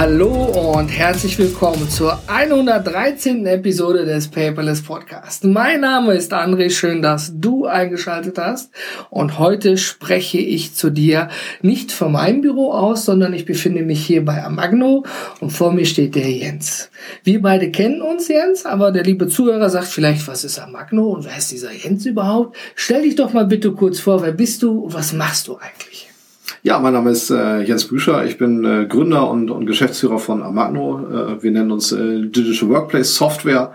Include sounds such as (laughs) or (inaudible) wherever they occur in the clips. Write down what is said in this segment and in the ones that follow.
Hallo und herzlich willkommen zur 113. Episode des Paperless Podcast. Mein Name ist André, schön, dass du eingeschaltet hast. Und heute spreche ich zu dir nicht von meinem Büro aus, sondern ich befinde mich hier bei Amagno und vor mir steht der Jens. Wir beide kennen uns, Jens, aber der liebe Zuhörer sagt vielleicht, was ist Amagno und wer ist dieser Jens überhaupt? Stell dich doch mal bitte kurz vor, wer bist du und was machst du eigentlich? Ja, mein Name ist äh, Jens Büscher. Ich bin äh, Gründer und, und Geschäftsführer von Amagno. Äh, wir nennen uns äh, Digital Workplace Software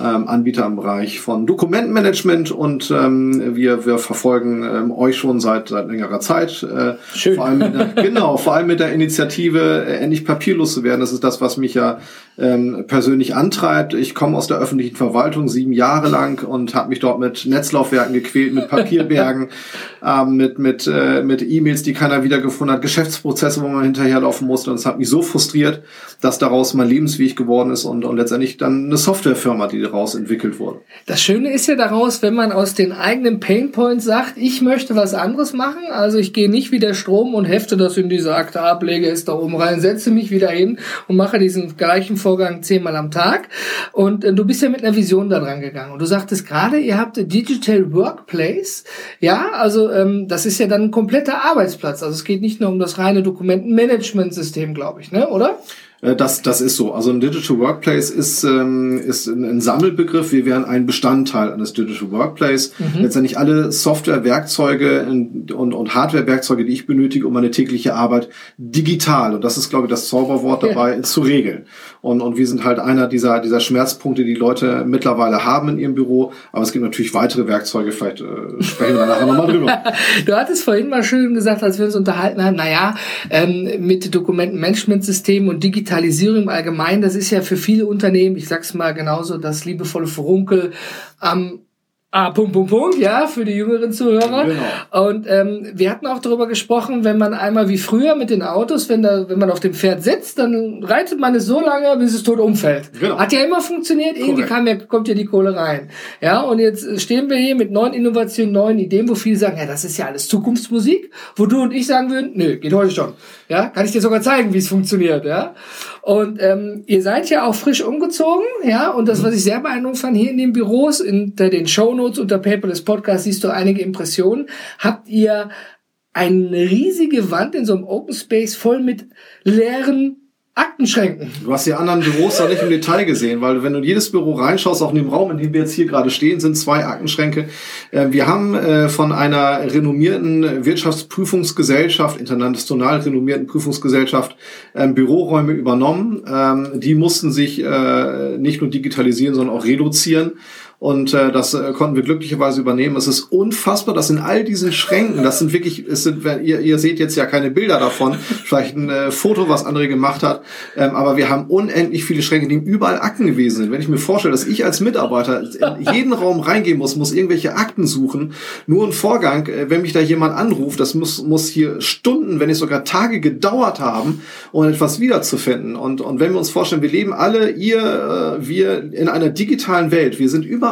ähm, Anbieter im Bereich von Dokumentenmanagement und ähm, wir, wir verfolgen ähm, euch schon seit, seit längerer Zeit. Äh, Schön. Vor allem mit der, (laughs) genau, vor allem mit der Initiative, äh, endlich papierlos zu werden. Das ist das, was mich ja ähm, persönlich antreibt. Ich komme aus der öffentlichen Verwaltung sieben Jahre lang und habe mich dort mit Netzlaufwerken gequält, mit Papierbergen, (laughs) ähm, mit mit äh, mit E-Mails, die keiner wiedergefunden hat, Geschäftsprozesse, wo man hinterherlaufen musste. Und es hat mich so frustriert, dass daraus mein Lebensweg geworden ist und, und letztendlich dann eine Softwarefirma, die daraus entwickelt wurde. Das Schöne ist ja daraus, wenn man aus den eigenen Painpoints sagt, ich möchte was anderes machen, also ich gehe nicht wie der Strom und hefte das in diese Akte ab, lege es da oben rein, setze mich wieder hin und mache diesen gleichen Vorgang zehnmal am Tag. Und äh, du bist ja mit einer Vision da dran gegangen. Und du sagtest gerade, ihr habt Digital Workplace. Ja, also ähm, das ist ja dann ein kompletter Arbeitsplatz. Also es geht nicht nur um das reine Dokumentenmanagementsystem, glaube ich, ne? oder? Äh, Das, das ist so. Also ein Digital Workplace ist, ähm, ist ein, Sammelbegriff. Wir wären ein Bestandteil eines Digital Workplace. Letztendlich alle Software, Werkzeuge und, und Hardware-Werkzeuge, die ich benötige, um meine tägliche Arbeit digital, und das ist, glaube ich, das Zauberwort dabei, zu regeln. Und, und wir sind halt einer dieser, dieser Schmerzpunkte, die Leute mittlerweile haben in ihrem Büro. Aber es gibt natürlich weitere Werkzeuge. Vielleicht äh, sprechen wir nachher nochmal drüber. (laughs) Du hattest vorhin mal schön gesagt, als wir uns unterhalten haben, naja, ähm, mit Dokumentenmanagementsystemen und Digitalisierung im Allgemeinen, das ist ja für viele Unternehmen, ich sag's mal genauso, das liebevolle Furunkel am Ah, Punkt, Punkt, Punkt, ja, für die jüngeren Zuhörer. Genau. Und ähm, wir hatten auch darüber gesprochen, wenn man einmal wie früher mit den Autos, wenn da, wenn man auf dem Pferd sitzt, dann reitet man es so lange, bis es tot umfällt. Genau. Hat ja immer funktioniert, irgendwie kam ja, kommt ja die Kohle rein. Ja, und jetzt stehen wir hier mit neuen Innovationen, neuen Ideen, wo viele sagen, ja, das ist ja alles Zukunftsmusik, wo du und ich sagen würden, nö, geht heute schon. Ja, kann ich dir sogar zeigen, wie es funktioniert, ja. Und ähm, ihr seid ja auch frisch umgezogen, ja, und das, was ich sehr beeindruckend fand, hier in den Büros, unter den Shownotes, unter Paperless Podcast siehst du einige Impressionen, habt ihr eine riesige Wand in so einem Open Space voll mit leeren Aktenschränken. Du hast die anderen Büros da nicht im Detail gesehen, weil wenn du in jedes Büro reinschaust, auch in dem Raum, in dem wir jetzt hier gerade stehen, sind zwei Aktenschränke. Äh, Wir haben äh, von einer renommierten Wirtschaftsprüfungsgesellschaft, international renommierten Prüfungsgesellschaft, ähm, Büroräume übernommen. Ähm, Die mussten sich äh, nicht nur digitalisieren, sondern auch reduzieren. Und äh, das äh, konnten wir glücklicherweise übernehmen. Es ist unfassbar, dass in all diesen Schränken, das sind wirklich, es sind, ihr, ihr seht jetzt ja keine Bilder davon, (laughs) vielleicht ein äh, Foto, was André gemacht hat, ähm, aber wir haben unendlich viele Schränke, denen überall Akten gewesen sind. Wenn ich mir vorstelle, dass ich als Mitarbeiter in (laughs) jeden Raum reingehen muss, muss irgendwelche Akten suchen, nur ein Vorgang, äh, wenn mich da jemand anruft, das muss, muss hier Stunden, wenn nicht sogar Tage gedauert haben, um etwas wiederzufinden. Und, und wenn wir uns vorstellen, wir leben alle, ihr, äh, wir in einer digitalen Welt, wir sind überall,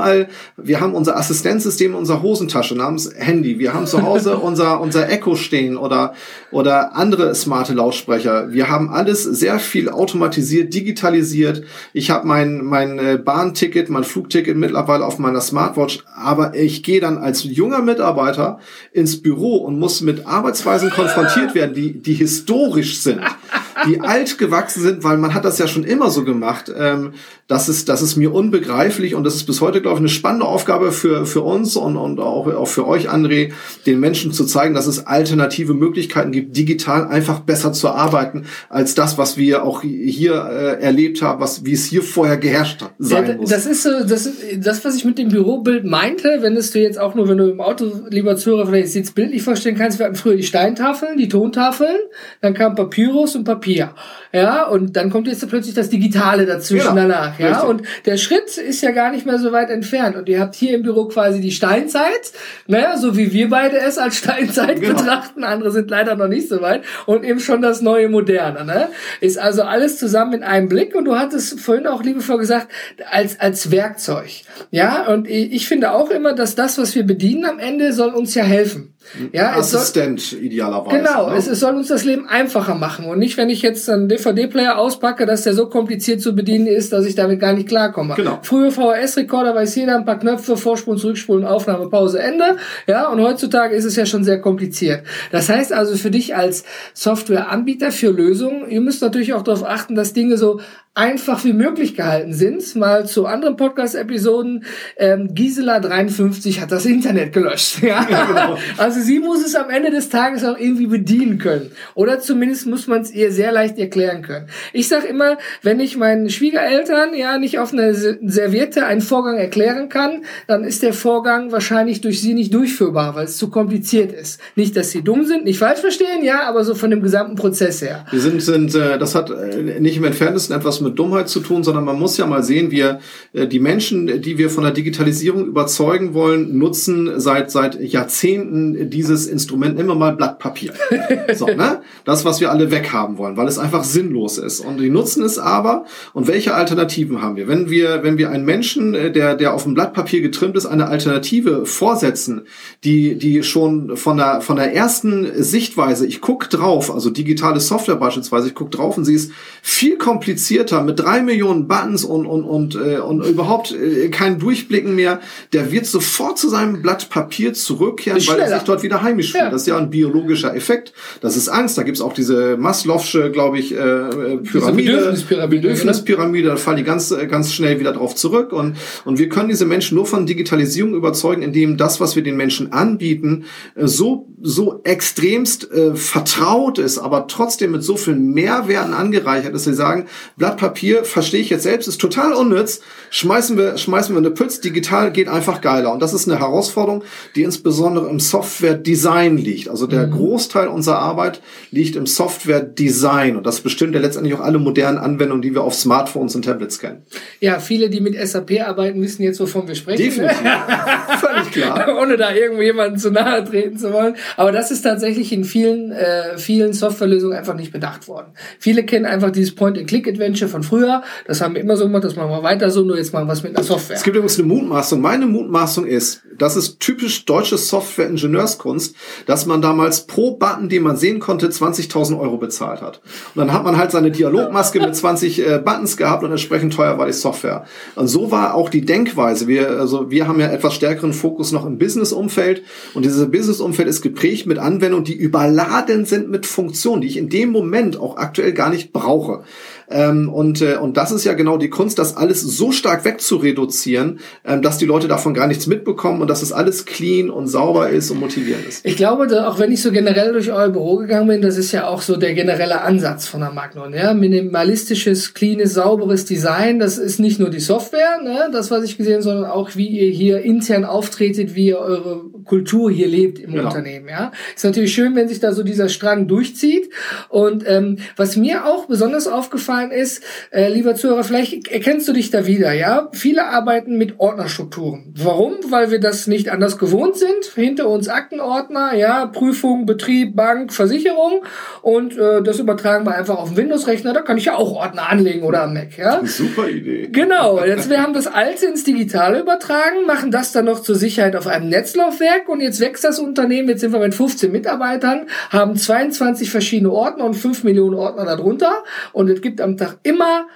wir haben unser Assistenzsystem in unserer Hosentasche namens Handy, wir haben zu Hause (laughs) unser, unser Echo stehen oder, oder andere smarte Lautsprecher. Wir haben alles sehr viel automatisiert, digitalisiert. Ich habe mein, mein äh, Bahnticket, mein Flugticket mittlerweile auf meiner Smartwatch, aber ich gehe dann als junger Mitarbeiter ins Büro und muss mit Arbeitsweisen konfrontiert werden, die, die historisch sind, (laughs) die alt gewachsen sind, weil man hat das ja schon immer so gemacht. Ähm, das ist, das ist mir unbegreiflich und das ist bis heute, glaube ich, eine spannende Aufgabe für, für uns und, und auch, auch für euch, André, den Menschen zu zeigen, dass es alternative Möglichkeiten gibt, digital einfach besser zu arbeiten, als das, was wir auch hier äh, erlebt haben, was, wie es hier vorher geherrscht hat, sein Ja, muss. das ist so, das das, was ich mit dem Bürobild meinte, wenn es du jetzt auch nur, wenn du im Auto, lieber Zuhörer, vielleicht jetzt bildlich vorstellen kannst, wir hatten früher die Steintafeln, die Tontafeln, dann kam Papyrus und Papier. Ja, und dann kommt jetzt plötzlich das Digitale dazwischen Genau. danach. nach, ja. Richtig. Und der Schritt ist ja gar nicht mehr so weit entfernt. Und ihr habt hier im Büro quasi die Steinzeit, naja, so wie wir beide es als Steinzeit Genau. betrachten. Andere sind leider noch nicht so weit. Und eben schon das neue Moderne, ne? Ist also alles zusammen in einem Blick. Und du hattest vorhin auch liebevoll gesagt, als, als Werkzeug. Ja, und ich ich finde auch immer, dass das, was wir bedienen am Ende, soll uns ja helfen. Ja, es soll, Assistent idealerweise. Genau, ne? es, es soll uns das Leben einfacher machen und nicht, wenn ich jetzt einen DVD-Player auspacke, dass der so kompliziert zu bedienen ist, dass ich damit gar nicht klarkomme. Genau. Früher VHS-Rekorder weiß jeder ein paar Knöpfe, Vorspulen, Zurückspulen, Aufnahme, Pause, Ende. Ja, und heutzutage ist es ja schon sehr kompliziert. Das heißt also für dich als Softwareanbieter für Lösungen, ihr müsst natürlich auch darauf achten, dass Dinge so einfach wie möglich gehalten sind. Mal zu anderen Podcast-Episoden. Ähm, Gisela 53 hat das Internet gelöscht. (laughs) Ja, genau. Also sie muss es am Ende des Tages auch irgendwie bedienen können. Oder zumindest muss man es ihr sehr leicht erklären können. Ich sage immer, wenn ich meinen Schwiegereltern ja nicht auf einer Se- Serviette einen Vorgang erklären kann, dann ist der Vorgang wahrscheinlich durch sie nicht durchführbar, weil es zu kompliziert ist. Nicht, dass sie dumm sind, nicht falsch verstehen, ja, aber so von dem gesamten Prozess her. Wir sind, sind äh, das hat äh, nicht im entferntesten etwas mit Dummheit zu tun, sondern man muss ja mal sehen, wir äh, die Menschen, die wir von der Digitalisierung überzeugen wollen, nutzen seit seit Jahrzehnten dieses Instrument immer mal Blatt Papier. (laughs) so, ne? Das, was wir alle weghaben wollen, weil es einfach sinnlos ist. Und die nutzen es aber. Und welche Alternativen haben wir? Wenn wir, wenn wir einen Menschen, äh, der, der auf dem Blatt Papier getrimmt ist, eine Alternative vorsetzen, die, die schon von der, von der ersten Sichtweise, ich guck drauf, also digitale Software beispielsweise, ich guck drauf und sie ist viel komplizierter mit drei Millionen Buttons und, und, und, äh, und überhaupt äh, kein Durchblicken mehr, der wird sofort zu seinem Blatt Papier zurückkehren, weil er sich dort wieder heimisch fühlt. Ja. Das ist ja ein biologischer Effekt. Das ist Angst. Da gibt's auch diese Maslow'sche, glaube ich, äh, äh, Pyramide. Bedürfnispyramide, Bedürfnispyramide, da fallen die ganz, äh, ganz schnell wieder drauf zurück. Und, und wir können diese Menschen nur von Digitalisierung überzeugen, indem das, was wir den Menschen anbieten, äh, so, so extremst äh, vertraut ist, aber trotzdem mit so vielen Mehrwerten angereichert ist, dass sie sagen, Blatt Papier, verstehe ich jetzt selbst, ist total unnütz, schmeißen wir, schmeißen wir eine Pütz, digital geht einfach geiler. Und das ist eine Herausforderung, die insbesondere im Software-Design liegt. Also der Großteil unserer Arbeit liegt im Software-Design. Und das bestimmt ja letztendlich auch alle modernen Anwendungen, die wir auf Smartphones und Tablets kennen. Ja, viele, die mit SAP arbeiten, wissen jetzt, wovon wir sprechen. Definitiv. (laughs) Völlig klar. ohne da irgendjemanden zu nahe treten zu wollen. Aber das ist tatsächlich in vielen, äh, vielen Softwarelösungen einfach nicht bedacht worden. Viele kennen einfach dieses Point-and-Click-Adventure von früher. Das haben wir immer so gemacht, das machen wir weiter so, nur jetzt machen wir was mit einer Software. Es gibt übrigens eine Mutmaßung. Meine Mutmaßung ist, das ist typisch deutsche Software-Ingenieurskunst, dass man damals pro Button, den man sehen konnte, 20.000 Euro bezahlt hat. Und dann hat man halt seine Dialogmaske mit 20 äh, Buttons gehabt und entsprechend teuer war die Software. Und so war auch die Denkweise. Wir, also wir haben ja etwas stärkeren Fokus noch im Business-Umfeld und dieses Business-Umfeld ist geprägt mit Anwendungen, die überladen sind mit Funktionen, die ich in dem Moment auch aktuell gar nicht brauche. Ähm, und, äh, und das ist ja genau die Kunst, das alles so stark wegzureduzieren, ähm, dass die Leute davon gar nichts mitbekommen und dass es alles clean und sauber ist und motivierend ist. Ich glaube, da, auch wenn ich so generell durch euer Büro gegangen bin, das ist ja auch so der generelle Ansatz von der Magnon. Ja? Minimalistisches, cleanes, sauberes Design, das ist nicht nur die Software, ne? das was ich gesehen, sondern auch wie ihr hier intern auftretet, wie ihr eure Kultur hier lebt im Genau. Unternehmen. Ja? Ist natürlich schön, wenn sich da so dieser Strang durchzieht. Und ähm, was mir auch besonders aufgefallen ist, äh, lieber Zuhörer, vielleicht erkennst du dich da wieder. Ja, viele arbeiten mit Ordnerstrukturen. Warum? Weil wir das nicht anders gewohnt sind. Hinter uns Aktenordner, ja, Prüfung, Betrieb, Bank, Versicherung und äh, das übertragen wir einfach auf den Windows-Rechner. Da kann ich ja auch Ordner anlegen oder am Mac. Ja. Super Idee. Genau, jetzt wir haben das Alte ins Digitale übertragen, machen das dann noch zur Sicherheit auf einem Netzlaufwerk und jetzt wächst das Unternehmen, jetzt sind wir mit 15 Mitarbeitern, haben 22 verschiedene Ordner und 5 Millionen Ordner darunter. Und es gibt am Tag immer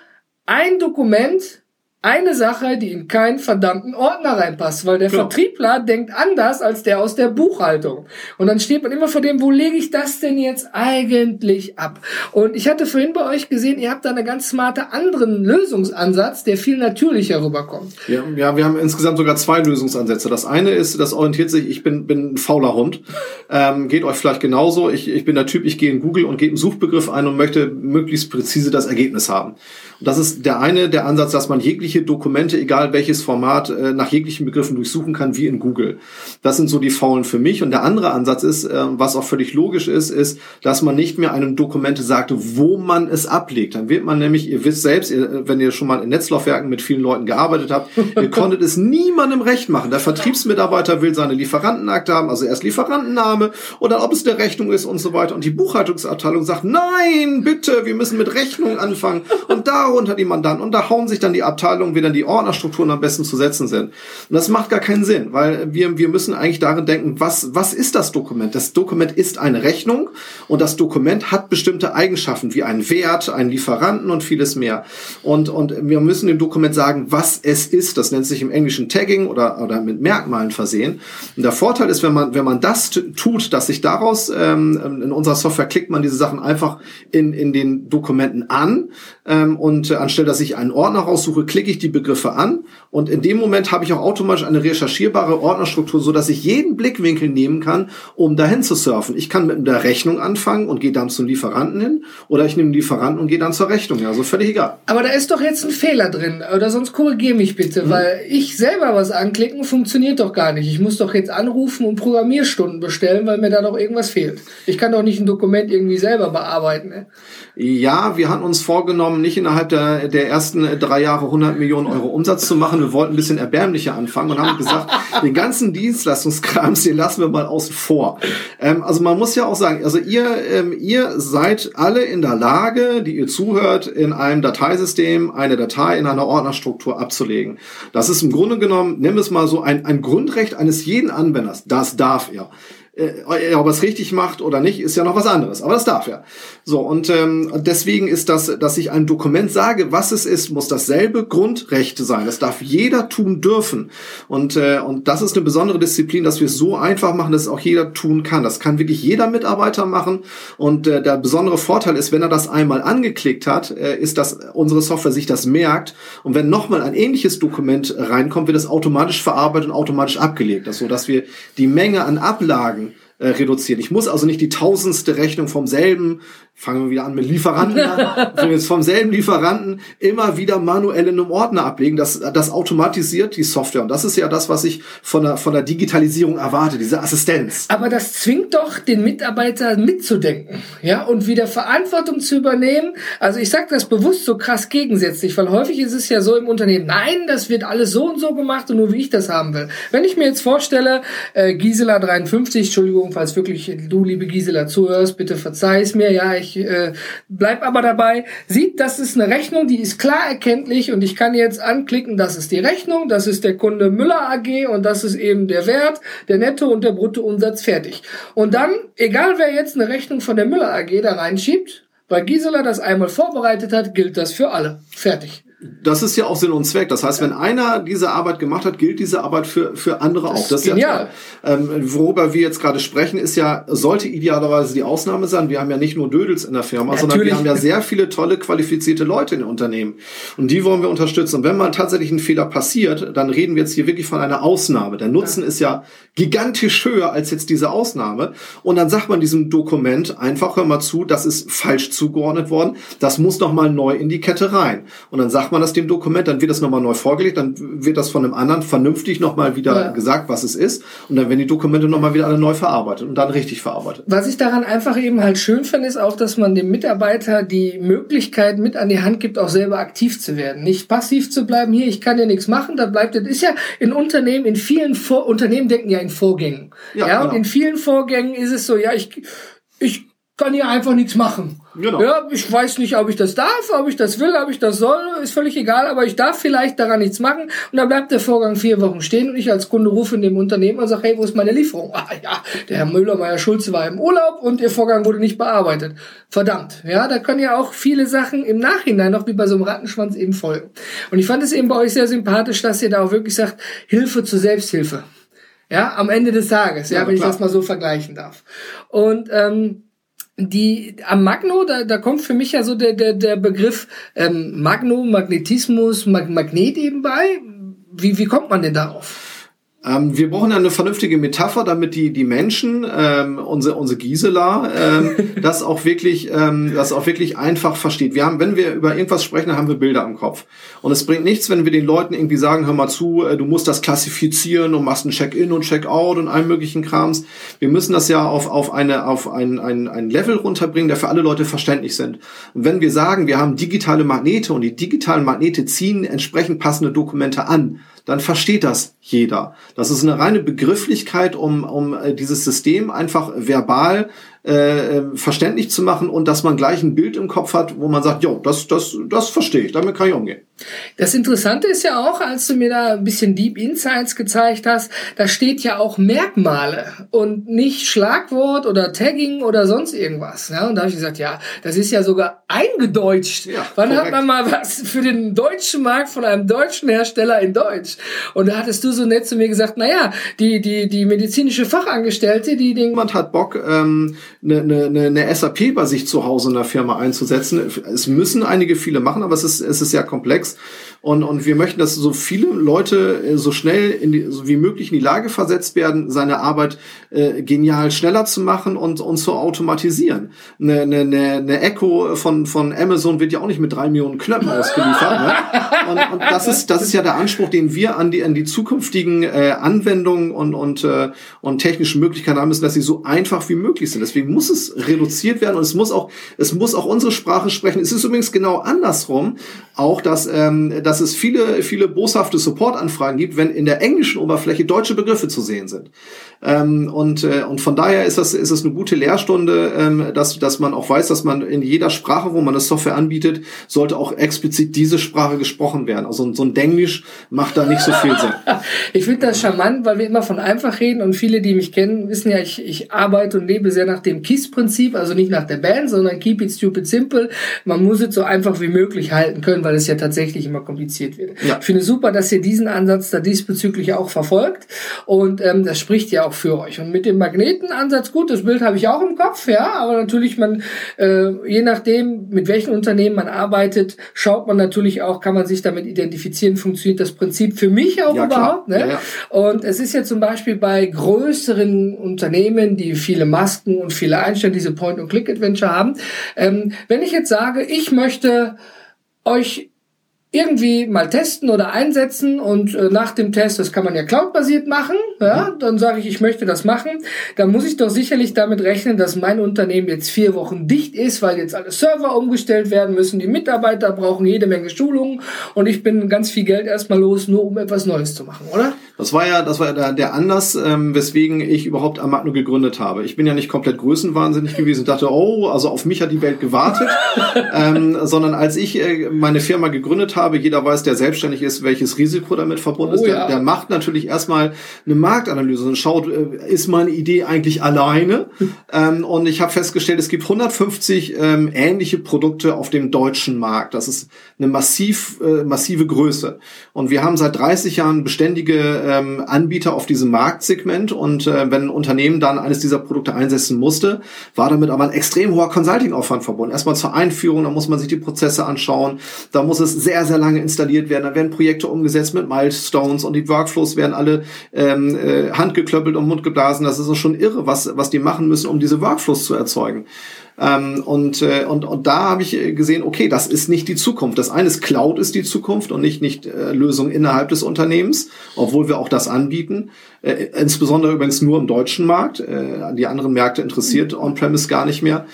ein Dokument, eine Sache, die in keinen verdammten Ordner reinpasst, weil der Genau. Vertriebler denkt anders als der aus der Buchhaltung. Und dann steht man immer vor dem, wo lege ich das denn jetzt eigentlich ab? Und ich hatte vorhin bei euch gesehen, ihr habt da einen ganz smarte anderen Lösungsansatz, der viel natürlicher rüberkommt. Ja, ja, wir haben insgesamt sogar zwei Lösungsansätze. Das eine ist, das orientiert sich, ich bin, bin ein fauler Hund. Ähm, geht euch vielleicht genauso. Ich, ich bin der Typ, ich gehe in Google und gebe einen Suchbegriff ein und möchte möglichst präzise das Ergebnis haben. Und das ist der eine, der Ansatz, dass man jegliche jegliche Dokumente, egal welches Format, äh, nach jeglichen Begriffen durchsuchen kann, wie in Google. Das sind so die Faulen für mich. Und der andere Ansatz ist, äh, was auch völlig logisch ist, ist, dass man nicht mehr einem Dokumente sagt, wo man es ablegt. Dann wird man nämlich, ihr wisst selbst, wenn ihr schon mal in Netzlaufwerken mit vielen Leuten gearbeitet habt, ihr (laughs) konntet es niemandem recht machen. Der Vertriebsmitarbeiter will seine Lieferantenakte haben, also erst Lieferantenname und dann, ob es eine Rechnung ist und so weiter. Und die Buchhaltungsabteilung sagt, nein, bitte, wir müssen mit Rechnung anfangen. Und darunter die Mandanten. Und da hauen sich dann die Abteilungen, wie dann die Ordnerstrukturen am besten zu setzen sind. Und das macht gar keinen Sinn, weil wir, wir müssen eigentlich darin denken, was, was ist das Dokument? Das Dokument ist eine Rechnung und das Dokument hat bestimmte Eigenschaften, wie einen Wert, einen Lieferanten und vieles mehr. Und, und wir müssen dem Dokument sagen, was es ist. Das nennt sich im Englischen Tagging oder, oder mit Merkmalen versehen. Und der Vorteil ist, wenn man, wenn man das tut, dass sich daraus ähm, in unserer Software klickt man diese Sachen einfach in, in den Dokumenten an ähm, und anstelle, dass ich einen Ordner raussuche, klicke ich die Begriffe an und in dem Moment habe ich auch automatisch eine recherchierbare Ordnerstruktur, so dass ich jeden Blickwinkel nehmen kann, um dahin zu surfen. Ich kann mit der Rechnung anfangen und gehe dann zum Lieferanten hin oder ich nehme den Lieferanten und gehe dann zur Rechnung. Also völlig egal. Aber da ist doch jetzt ein Fehler drin oder sonst korrigiere mich bitte, mhm. weil ich selber was anklicken funktioniert doch gar nicht. Ich muss doch jetzt anrufen und Programmierstunden bestellen, weil mir da doch irgendwas fehlt. Ich kann doch nicht ein Dokument irgendwie selber bearbeiten. Ne? Ja, wir hatten uns vorgenommen, nicht innerhalb der, der ersten drei Jahre 100 Millionen Euro Umsatz zu machen. Wir wollten ein bisschen erbärmlicher anfangen und haben gesagt, (laughs) den ganzen Dienstleistungskrams, den lassen wir mal außen vor. Ähm, also man muss ja auch sagen, also ihr, ähm, ihr seid alle in der Lage, die ihr zuhört, in einem Dateisystem eine Datei in einer Ordnerstruktur abzulegen. Das ist im Grunde genommen, nimm es mal so, ein, ein Grundrecht eines jeden Anwenders. Das darf er. Äh, ob er es richtig macht oder nicht, ist ja noch was anderes. Aber das darf er. So, und ähm, deswegen ist das, dass ich ein Dokument sage, was es ist, muss dasselbe Grundrecht sein. Das darf jeder tun dürfen. Und, äh, und das ist eine besondere Disziplin, dass wir es so einfach machen, dass es auch jeder tun kann. Das kann wirklich jeder Mitarbeiter machen. Und äh, der besondere Vorteil ist, wenn er das einmal angeklickt hat, äh, ist, dass unsere Software sich das merkt. Und wenn nochmal ein ähnliches Dokument reinkommt, wird es automatisch verarbeitet und automatisch abgelegt. Das so, dass wir die Menge an Ablagen äh, reduzieren. Ich muss also nicht die tausendste Rechnung vom selben, fangen wir wieder an mit Lieferanten an, (laughs) jetzt vom selben Lieferanten immer wieder manuell in einem Ordner ablegen. Das, das automatisiert die Software. Und das ist ja das, was ich von der, von der Digitalisierung erwarte, diese Assistenz. Aber das zwingt doch den Mitarbeiter mitzudenken, ja, und wieder Verantwortung zu übernehmen. Also ich sage das bewusst so krass gegensätzlich, weil häufig ist es ja so im Unternehmen, nein, das wird alles so und so gemacht und nur wie ich das haben will. Wenn ich mir jetzt vorstelle, äh, Gisela 53, Entschuldigung, Entschuldigung, falls wirklich du, liebe Gisela, zuhörst, bitte verzeih es mir. Ja, ich äh, bleib aber dabei. Sieht, das ist eine Rechnung, die ist klar erkenntlich und ich kann jetzt anklicken, das ist die Rechnung, das ist der Kunde Müller AG und das ist eben der Wert, der Netto- und der Bruttoumsatz fertig. Und dann, egal wer jetzt eine Rechnung von der Müller AG da reinschiebt, weil Gisela das einmal vorbereitet hat, gilt das für alle. Fertig. Das ist ja auch Sinn und Zweck. Das heißt, wenn einer diese Arbeit gemacht hat, gilt diese Arbeit für, für andere das auch. Das ist genial. ja ähm, Worüber wir jetzt gerade sprechen, ist ja, sollte idealerweise die Ausnahme sein. Wir haben ja nicht nur Dödels in der Firma, Natürlich. sondern wir haben ja sehr viele tolle, qualifizierte Leute in den Unternehmen. Und die wollen wir unterstützen. Und wenn mal tatsächlich ein Fehler passiert, dann reden wir jetzt hier wirklich von einer Ausnahme. Der Nutzen ja. ist ja gigantisch höher als jetzt diese Ausnahme. Und dann sagt man diesem Dokument einfach, hör mal zu, das ist falsch zugeordnet worden. Das muss noch mal neu in die Kette rein. Und dann sagt sagt man das dem Dokument, dann wird das nochmal neu vorgelegt, dann wird das von einem anderen vernünftig nochmal wieder ja. gesagt, was es ist. Und dann werden die Dokumente nochmal wieder alle neu verarbeitet und dann richtig verarbeitet. Was ich daran einfach eben halt schön finde, ist auch, dass man dem Mitarbeiter die Möglichkeit mit an die Hand gibt, auch selber aktiv zu werden. Nicht passiv zu bleiben, hier, ich kann ja nichts machen, da bleibt, das ist ja in Unternehmen, in vielen Vor Unternehmen denken ja in Vorgängen. Ja, ja und genau. in vielen Vorgängen ist es so, ja, ich, ich kann hier einfach nichts machen. Genau. Ja, ich weiß nicht, ob ich das darf, ob ich das will, ob ich das soll, ist völlig egal, aber ich darf vielleicht daran nichts machen und dann bleibt der Vorgang vier Wochen stehen und ich als Kunde rufe in dem Unternehmen und sage, hey, wo ist meine Lieferung? (laughs) Ah ja, der Herr Müller, Meier Schulze war im Urlaub und Ihr Vorgang wurde nicht bearbeitet. Verdammt, ja, da können ja auch viele Sachen im Nachhinein noch wie bei so einem Rattenschwanz eben folgen. Und ich fand es eben bei euch sehr sympathisch, dass ihr da auch wirklich sagt, Hilfe zur Selbsthilfe. Ja, am Ende des Tages, ja, ja wenn klar. ich das mal so vergleichen darf. Und ähm, die am Magno, da, da kommt für mich ja so der, der, der Begriff ähm, Magno, Magnetismus, Mag Magnet eben bei. Wie, wie kommt man denn darauf? Ähm, wir brauchen eine vernünftige Metapher, damit die, die Menschen, ähm, unsere, unsere Gisela, ähm, (laughs) das auch wirklich, ähm, das auch wirklich einfach versteht. Wir haben, wenn wir über irgendwas sprechen, dann haben wir Bilder im Kopf. Und es bringt nichts, wenn wir den Leuten irgendwie sagen, hör mal zu, äh, du musst das klassifizieren und machst ein Check-in und Check-out und allen möglichen Krams. Wir müssen das ja auf, auf eine, auf ein, ein, ein Level runterbringen, der für alle Leute verständlich sind. Und wenn wir sagen, wir haben digitale Magnete und die digitalen Magnete ziehen entsprechend passende Dokumente an, dann versteht das jeder. Das ist eine reine Begrifflichkeit, um, um äh, dieses System einfach verbal äh, verständlich zu machen und dass man gleich ein Bild im Kopf hat, wo man sagt, jo, das, das, das verstehe ich, damit kann ich umgehen. Das Interessante ist ja auch, als du mir da ein bisschen Deep Insights gezeigt hast, da steht ja auch Merkmale und nicht Schlagwort oder Tagging oder sonst irgendwas. Ja, und da habe ich gesagt, ja, das ist ja sogar eingedeutscht. Ja, Wann korrekt. hat man mal was für den deutschen Markt von einem deutschen Hersteller in Deutsch? Und da hattest du so nett zu mir gesagt, naja, die, die, die medizinische Fachangestellte, die den... Jemand hat Bock, ähm, eine, eine, eine SAP bei sich zu Hause in der Firma einzusetzen. Es müssen einige viele machen, aber es ist, es ist sehr komplex. Und, und wir möchten, dass so viele Leute äh, so schnell in die, so wie möglich in die Lage versetzt werden, seine Arbeit äh, genial schneller zu machen und, und zu automatisieren. Eine, eine, eine Echo von, von Amazon wird ja auch nicht mit drei Millionen Knöpfen ausgeliefert. Ne? Und, und das, ist, das ist ja der Anspruch, den wir an die, an die zukünftigen äh, Anwendungen und, und, äh, und technischen Möglichkeiten haben müssen, dass sie so einfach wie möglich sind. Deswegen muss es reduziert werden und es muss auch, es muss auch unsere Sprache sprechen. Es ist übrigens genau andersrum, auch dass, ähm, dass es viele, viele boshafte Support-Anfragen gibt, wenn in der englischen Oberfläche deutsche Begriffe zu sehen sind. Ähm, und, äh, und von daher ist das, ist das eine gute Lehrstunde, ähm, dass, dass man auch weiß, dass man in jeder Sprache, wo man eine Software anbietet, sollte auch explizit diese Sprache gesprochen werden. Also so ein Denglisch macht da nicht so viel Sinn. (laughs) ich finde das charmant, weil wir immer von einfach reden und viele, die mich kennen, wissen ja, ich, ich arbeite und lebe sehr nach dem KISS-Prinzip, also nicht nach der Band, sondern Keep It Stupid Simple. Man muss es so einfach wie möglich halten können, weil es ja tatsächlich immer kompliziert wird. Ja. Ich finde super, dass ihr diesen Ansatz da diesbezüglich auch verfolgt und ähm, das spricht ja auch für euch. Und mit dem Magnetenansatz, gut, das Bild habe ich auch im Kopf, ja, aber natürlich man, äh, je nachdem, mit welchen Unternehmen man arbeitet, schaut man natürlich auch, kann man sich damit identifizieren, funktioniert das Prinzip für mich auch ja, überhaupt. Ne? Ja, ja. Und es ist ja zum Beispiel bei größeren Unternehmen, die viele Masken und viele Einstellungen, diese Point-and-Click-Adventure haben, ähm, wenn ich jetzt sage, ich möchte euch irgendwie mal testen oder einsetzen und äh, nach dem Test, das kann man ja cloudbasiert machen, ja, mhm. dann sage ich, ich möchte das machen, dann muss ich doch sicherlich damit rechnen, dass mein Unternehmen jetzt vier Wochen dicht ist, weil jetzt alle Server umgestellt werden müssen, die Mitarbeiter brauchen jede Menge Schulungen und ich bin ganz viel Geld erstmal los, nur um etwas Neues zu machen, oder? Das war ja, das war ja der, Anlass, ähm, weswegen ich überhaupt Amagno gegründet habe. Ich bin ja nicht komplett größenwahnsinnig gewesen und dachte, oh, also auf mich hat die Welt gewartet, (laughs) ähm, sondern als ich äh, meine Firma gegründet habe, jeder weiß, der selbstständig ist, welches Risiko damit verbunden oh, ist. Der, ja. der, macht natürlich erstmal eine Marktanalyse und schaut, äh, ist meine Idee eigentlich alleine? (laughs) ähm, und ich habe festgestellt, es gibt 150 ähm, ähnliche Produkte auf dem deutschen Markt. Das ist eine massiv, äh, massive Größe. Und wir haben seit 30 Jahren beständige ähm, Anbieter auf diesem Marktsegment. Und äh, wenn ein Unternehmen dann eines dieser Produkte einsetzen musste, war damit aber ein extrem hoher Consulting-Aufwand verbunden. Erstmal zur Einführung, da muss man sich die Prozesse anschauen. Da muss es sehr, sehr lange installiert werden. Da werden Projekte umgesetzt mit Milestones und die Workflows werden alle ähm, äh, handgeklöppelt und mundgeblasen. Das ist schon irre, was, was die machen müssen, um diese Workflows zu erzeugen. Ähm, und, äh, und, und da habe ich gesehen, okay, das ist nicht die Zukunft. Das eine ist Cloud ist die Zukunft und nicht, nicht äh, Lösung innerhalb des Unternehmens, obwohl wir auch das anbieten. Äh, insbesondere übrigens nur im deutschen Markt. Äh, die anderen Märkte interessiert On-Premise gar nicht mehr.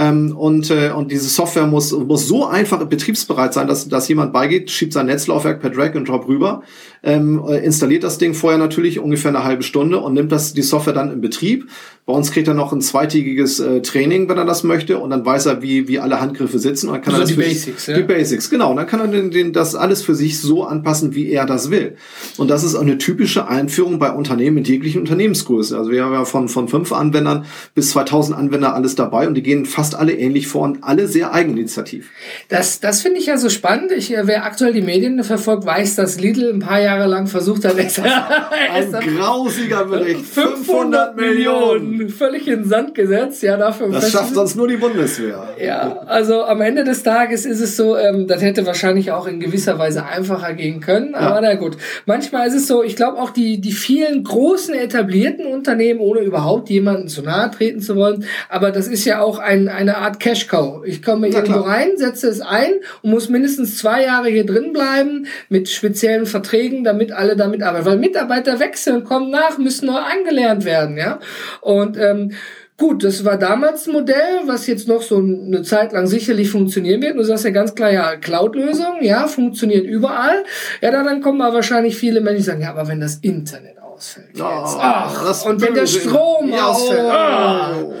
Ähm, und, äh, und diese Software muss, muss so einfach betriebsbereit sein, dass, dass jemand beigeht, schiebt sein Netzlaufwerk per Drag and Drop rüber, ähm, äh, installiert das Ding vorher natürlich ungefähr eine halbe Stunde und nimmt das die Software dann in Betrieb. Bei uns kriegt er noch ein zweitägiges äh, Training, wenn er das möchte, und dann weiß er, wie, wie alle Handgriffe sitzen. Und dann kann also er das die Basics, sich, ja? Die Basics, genau. Und dann kann er den, den, das alles für sich so anpassen, wie er das will. Und das ist eine typische Einführung bei Unternehmen mit jeglichen Unternehmensgröße. Also wir haben ja von, von fünf Anwendern bis 2000 Anwender alles dabei und die gehen fast fast alle ähnlich vor und alle sehr eigeninitiativ. Das, das finde ich ja so spannend. Ich, äh, wer aktuell die Medien verfolgt, weiß, dass Lidl ein paar Jahre lang versucht hat, (laughs) ein grausiger Bericht. 500 Millionen. Völlig in den Sand gesetzt. Ja, dafür das schafft sonst nur die Bundeswehr. Ja, also am Ende des Tages ist es so, ähm, das hätte wahrscheinlich auch in gewisser Weise einfacher gehen können. Aber ja. na gut. Manchmal ist es so, ich glaube auch die, die vielen großen etablierten Unternehmen, ohne überhaupt jemanden zu nahe treten zu wollen, aber das ist ja auch ein, eine Art Cash-Cow. Ich komme ja, irgendwo klar. rein, setze es ein und muss mindestens zwei Jahre hier drin bleiben mit speziellen Verträgen, damit alle damit arbeiten. Weil Mitarbeiter wechseln, kommen nach, müssen neu angelernt werden, ja. Und ähm, Gut, das war damals ein Modell, was jetzt noch so eine Zeit lang sicherlich funktionieren wird. Du sagst ja ganz klar, ja, Cloud-Lösung, ja, funktioniert überall. Ja, dann kommen aber wahrscheinlich viele Menschen, die sagen, ja, aber wenn das Internet ausfällt oh, jetzt, ach, und wenn der Strom ja, ausfällt, oh. Und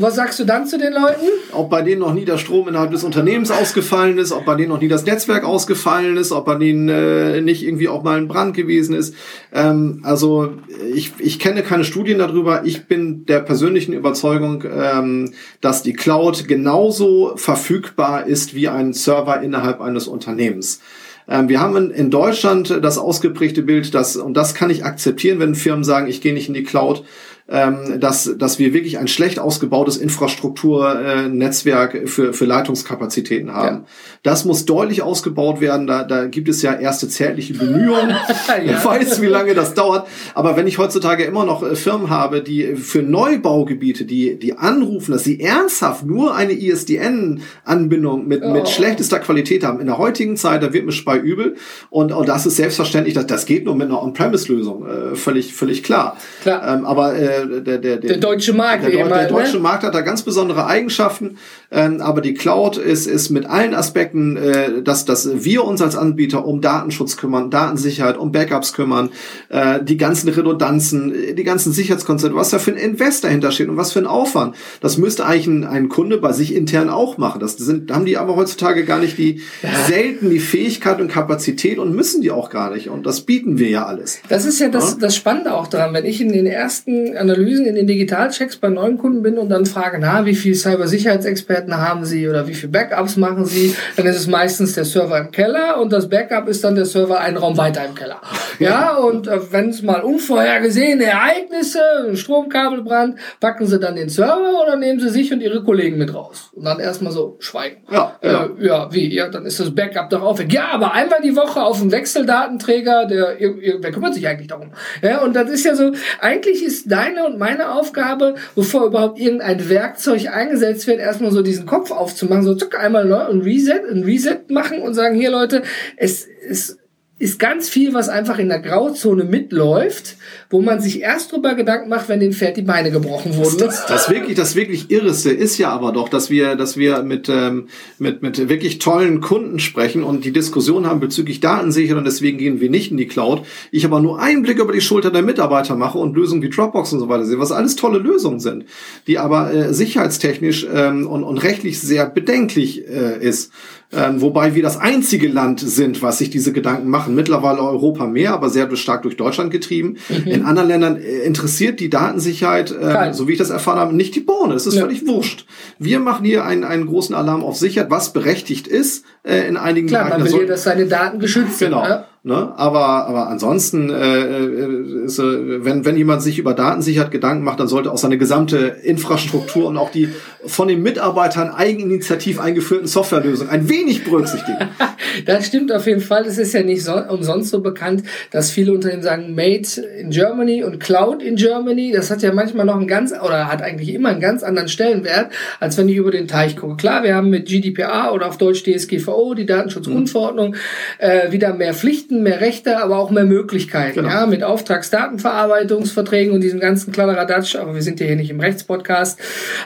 was sagst du dann zu den Leuten? Ob bei denen noch nie der Strom innerhalb des Unternehmens ausgefallen ist, ob bei denen noch nie das Netzwerk ausgefallen ist, ob bei denen äh, nicht irgendwie auch mal ein Brand gewesen ist. Ähm, also ich, ich kenne keine Studien darüber. Ich bin der persönlichen Überzeugung, ähm, dass die Cloud genauso verfügbar ist wie ein Server innerhalb eines Unternehmens ähm, wir haben in Deutschland das ausgeprägte Bild, dass, und das kann ich akzeptieren, wenn Firmen sagen, ich gehe nicht in die Cloud, ähm, dass, dass wir wirklich ein schlecht ausgebautes Infrastrukturnetzwerk äh, für, für Leitungskapazitäten haben. Ja. Das muss deutlich ausgebaut werden. Da, da gibt es ja erste zärtliche Bemühungen. (laughs) ja. Ich weiß, wie lange das dauert. Aber wenn ich heutzutage immer noch äh, Firmen habe, die für Neubaugebiete, die, die anrufen, dass sie ernsthaft nur eine ISDN-Anbindung mit, oh. mit schlechtester Qualität haben, in der heutigen Zeit, da wird mir bei übel. Und, und das ist selbstverständlich, dass das geht nur mit einer On-Premise-Lösung. Äh, völlig, völlig klar. klar. Ähm, aber äh, der, der, der, der deutsche Markt. Der, der, der deutsche ne? Markt hat da ganz besondere Eigenschaften, ähm, aber die Cloud ist, ist mit allen Aspekten, äh, dass, dass wir uns als Anbieter um Datenschutz kümmern, Datensicherheit, um Backups kümmern, äh, die ganzen Redundanzen, die ganzen Sicherheitskonzepte, was da für ein Invest dahinter steht und was für ein Aufwand. Das müsste eigentlich ein, ein Kunde bei sich intern auch machen. Das sind, haben die aber heutzutage gar nicht die selten die Fähigkeit und Kapazität und müssen die auch gar nicht. Und das bieten wir ja alles. Das ist ja das, ja? das Spannende auch daran, wenn ich in den ersten Analysen in den Digitalchecks bei neuen Kunden bin und dann frage, na, wie viel Cybersicherheitsexperten haben Sie oder wie viel Backups machen Sie, dann ist es meistens der Server im Keller und das Backup ist dann der Server einen Raum weiter im Keller. Ja, und äh, wenn es mal unvorhergesehene Ereignisse, ein Stromkabelbrand, packen Sie dann den Server oder nehmen Sie sich und Ihre Kollegen mit raus? Und dann erstmal so schweigen. Ja, ja. Äh, ja, wie? Ja, dann ist das Backup doch weg. Ja, aber einmal die Woche auf dem Wechseldatenträger, der, wer kümmert sich eigentlich darum? Ja, und das ist ja so, eigentlich ist deine deine und meine Aufgabe, bevor überhaupt irgendein Werkzeug eingesetzt wird, erstmal so diesen Kopf aufzumachen, so zuck einmal neu und Reset, ein Reset machen und sagen, hier Leute, es ist ist ganz viel, was einfach in der Grauzone mitläuft, wo man sich erst drüber Gedanken macht, wenn dem Pferd die Beine gebrochen wurden. Das, das wirklich, das wirklich Irreste ist ja aber doch, dass wir, dass wir mit, ähm, mit, mit wirklich tollen Kunden sprechen und die Diskussion haben bezüglich Datensicherung und deswegen gehen wir nicht in die Cloud. Ich aber nur einen Blick über die Schulter der Mitarbeiter mache und Lösungen wie Dropbox und so weiter sehe, was alles tolle Lösungen sind, die aber äh, sicherheitstechnisch ähm, und, und rechtlich sehr bedenklich äh, ist. Ähm, wobei wir das einzige Land sind, was sich diese Gedanken machen. Mittlerweile Europa mehr, aber sehr stark durch Deutschland getrieben. Mhm. In anderen Ländern äh, interessiert die Datensicherheit, äh, so wie ich das erfahren habe, nicht die Bohne. Es ist ja. völlig wurscht. Wir machen hier einen, einen großen Alarm auf Sicherheit, was berechtigt ist äh, in einigen Klar, man will ja, dass seine Daten geschützt genau. sind. Ne? Ne? Aber, aber ansonsten, äh, äh, ist, äh, wenn, wenn jemand sich über Datensicherheit Gedanken macht, dann sollte auch seine gesamte Infrastruktur und auch die von den Mitarbeitern eigeninitiativ eingeführten Softwarelösungen ein wenig berücksichtigen. (laughs) das stimmt auf jeden Fall. Es ist ja nicht so, umsonst so bekannt, dass viele Unternehmen sagen Made in Germany und Cloud in Germany. Das hat ja manchmal noch einen ganz, oder hat eigentlich immer einen ganz anderen Stellenwert, als wenn ich über den Teich gucke. Klar, wir haben mit GDPR oder auf Deutsch DSGVO, die Datenschutzgrundverordnung, mhm. äh, wieder mehr Pflichten Pflichten, mehr Rechte, aber auch mehr Möglichkeiten. Genau. Ja, mit Auftragsdatenverarbeitungsverträgen und diesem ganzen Kladderadatsch. Aber wir sind ja hier nicht im Rechtspodcast.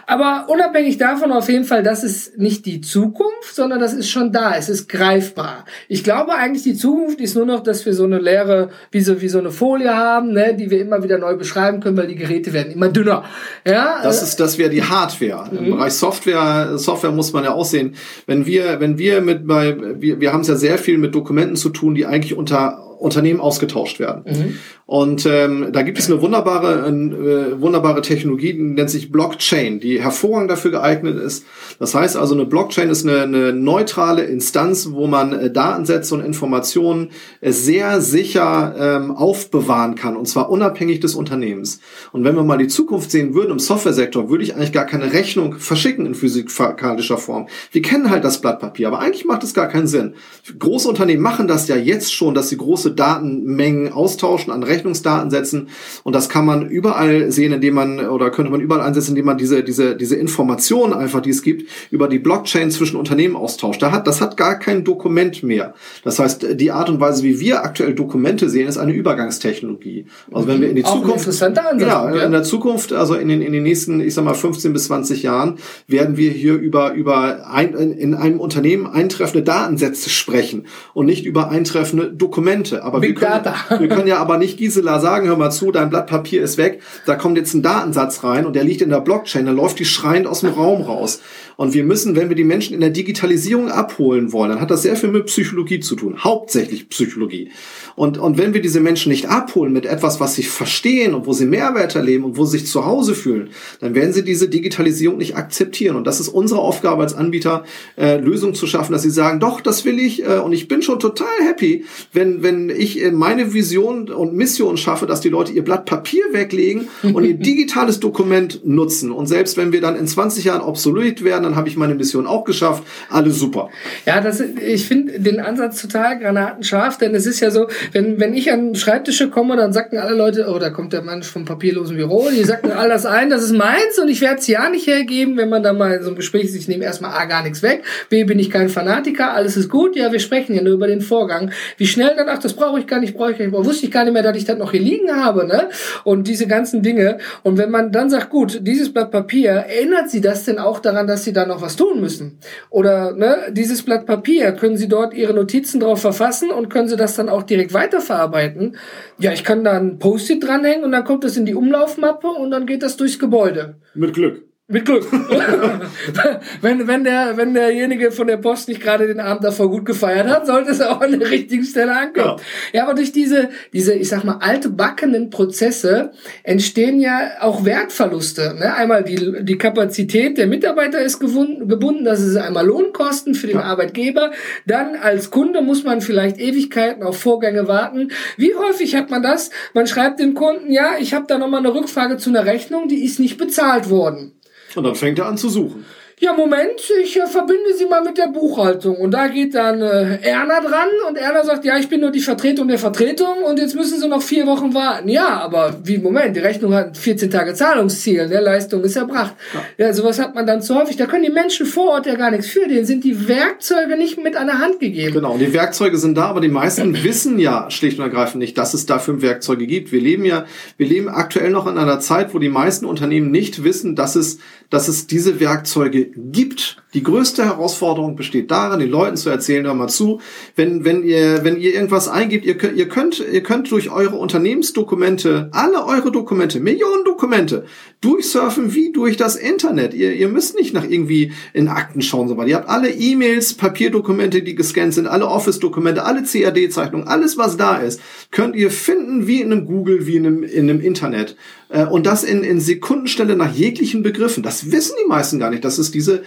Aber unabhängig davon auf jeden Fall, das ist nicht die Zukunft, sondern das ist schon da. Es ist greifbar. Ich glaube eigentlich, die Zukunft ist nur noch, dass wir so eine leere, wie so, wie so eine Folie haben, ne, die wir immer wieder neu beschreiben können, weil die Geräte werden immer dünner. Ja, das ist, das wäre die Hardware. Mhm. Im Bereich Software, Software muss man ja auch sehen. Wenn wir, wenn wir mit bei, wir, wir haben es ja sehr viel mit Dokumenten zu tun, die eigentlich unter Unternehmen ausgetauscht werden. Mhm. Und ähm, da gibt es eine wunderbare, äh, wunderbare Technologie, die nennt sich Blockchain, die hervorragend dafür geeignet ist. Das heißt also, eine Blockchain ist eine, eine neutrale Instanz, wo man äh, Datensätze und Informationen äh, sehr sicher ähm, aufbewahren kann, und zwar unabhängig des Unternehmens. Und wenn wir mal die Zukunft sehen würden im Softwaresektor, würde ich eigentlich gar keine Rechnung verschicken in physikalischer Form. Wir kennen halt das Blatt Papier, aber eigentlich macht es gar keinen Sinn. Große Unternehmen machen das ja jetzt schon, dass sie große Datenmengen austauschen an Rechnungen Rechnungsdatensätzen. Und das kann man überall sehen, indem man, oder könnte man überall einsetzen, indem man diese, diese, diese Informationen einfach, die es gibt, über die Blockchain zwischen Unternehmen austauscht. Da hat, das hat gar kein Dokument mehr. Das heißt, die Art und Weise, wie wir aktuell Dokumente sehen, ist eine Übergangstechnologie. Also wenn wir in die Auch Zukunft, Ansatz, ja, in der Zukunft, also in den, in den nächsten, ich sag mal, 15 bis 20 Jahren, werden wir hier über, über ein, in einem Unternehmen eintreffende Datensätze sprechen und nicht über eintreffende Dokumente. Aber Big wir können, Data. wir können ja aber nicht Gisela sagen, hör mal zu, dein Blatt Papier ist weg, da kommt jetzt ein Datensatz rein und der liegt in der Blockchain, dann läuft die schreiend aus dem Raum raus. Und wir müssen, wenn wir die Menschen in der Digitalisierung abholen wollen, dann hat das sehr viel mit Psychologie zu tun, hauptsächlich Psychologie. Und, und wenn wir diese Menschen nicht abholen mit etwas, was sie verstehen und wo sie Mehrwert erleben und wo sie sich zu Hause fühlen, dann werden sie diese Digitalisierung nicht akzeptieren. Und das ist unsere Aufgabe als Anbieter, äh, Lösungen zu schaffen, dass sie sagen, doch, das will ich äh, und ich bin schon total happy, wenn, wenn ich äh, meine Vision und Mission schaffe, dass die Leute ihr Blatt Papier weglegen und ihr (laughs) digitales Dokument nutzen. Und selbst wenn wir dann in 20 Jahren obsolet werden, dann habe ich meine Mission auch geschafft. Alles super. Ja, das, ich finde den Ansatz total granatenscharf, denn es ist ja so, wenn, wenn ich an Schreibtische komme, dann sagten alle Leute, oh, da kommt der Mensch vom papierlosen Büro, die sagten (laughs) alles ein, das ist meins und ich werde es ja nicht hergeben, wenn man da mal in so ein Gespräch ist, ich nehme erstmal A, gar nichts weg, B, bin ich kein Fanatiker, alles ist gut, ja, wir sprechen ja nur über den Vorgang. Wie schnell dann, ach, das brauche ich gar nicht, brauche ich gar nicht, wusste ich gar nicht mehr, dass ich das noch hier liegen habe, ne? Und diese ganzen Dinge. Und wenn man dann sagt, gut, dieses Blatt Papier, erinnert Sie das denn auch daran, dass Sie da noch was tun müssen? Oder, ne, dieses Blatt Papier, können Sie dort Ihre Notizen drauf verfassen und können Sie das dann auch direkt weiterverarbeiten? Ja, ich kann da ein Post-it dranhängen und dann kommt das in die Umlaufmappe und dann geht das durchs Gebäude. Mit Glück. Mit Glück. (laughs) wenn, wenn, der, wenn derjenige von der Post nicht gerade den Abend davor gut gefeiert hat, sollte es auch an der richtigen Stelle ankommen. Ja, ja aber durch diese, diese, ich sag mal, altbackenen Prozesse entstehen ja auch Wertverluste. Ne? Einmal die, die Kapazität der Mitarbeiter ist gebunden, gebunden, das ist einmal Lohnkosten für den ja. Arbeitgeber. Dann als Kunde muss man vielleicht Ewigkeiten auf Vorgänge warten. Wie häufig hat man das? Man schreibt dem Kunden, ja, ich habe da nochmal eine Rückfrage zu einer Rechnung, die ist nicht bezahlt worden. Und dann fängt er an zu suchen ja, Moment, ich äh, verbinde Sie mal mit der Buchhaltung. Und da geht dann äh, Erna dran und Erna sagt, ja, ich bin nur die Vertretung der Vertretung und jetzt müssen Sie noch vier Wochen warten. Ja, aber wie, Moment, die Rechnung hat 14 Tage Zahlungsziel, der Leistung ist erbracht. Ja. ja, sowas hat man dann zu häufig. Da können die Menschen vor Ort ja gar nichts für. Denen sind die Werkzeuge nicht mit an der Hand gegeben. Genau, die Werkzeuge sind da, aber die meisten (clears throat) wissen ja schlicht und ergreifend nicht, dass es dafür Werkzeuge gibt. Wir leben ja, wir leben aktuell noch in einer Zeit, wo die meisten Unternehmen nicht wissen, dass es, dass es diese Werkzeuge gibt. Die größte Herausforderung besteht darin, den Leuten zu erzählen, hör mal zu, wenn, wenn ihr, wenn ihr irgendwas eingibt, ihr könnt, ihr könnt, ihr könnt durch eure Unternehmensdokumente, alle eure Dokumente, Millionen Dokumente, durchsurfen wie durch das Internet. Ihr, ihr müsst nicht nach irgendwie in Akten schauen, so weiter. Ihr habt alle E-Mails, Papierdokumente, die gescannt sind, alle Office-Dokumente, alle CAD-Zeichnungen, alles was da ist, könnt ihr finden wie in einem Google, wie in einem, in einem Internet. Äh, und das in, in Sekundenstelle nach jeglichen Begriffen. Das wissen die meisten gar nicht, dass es diese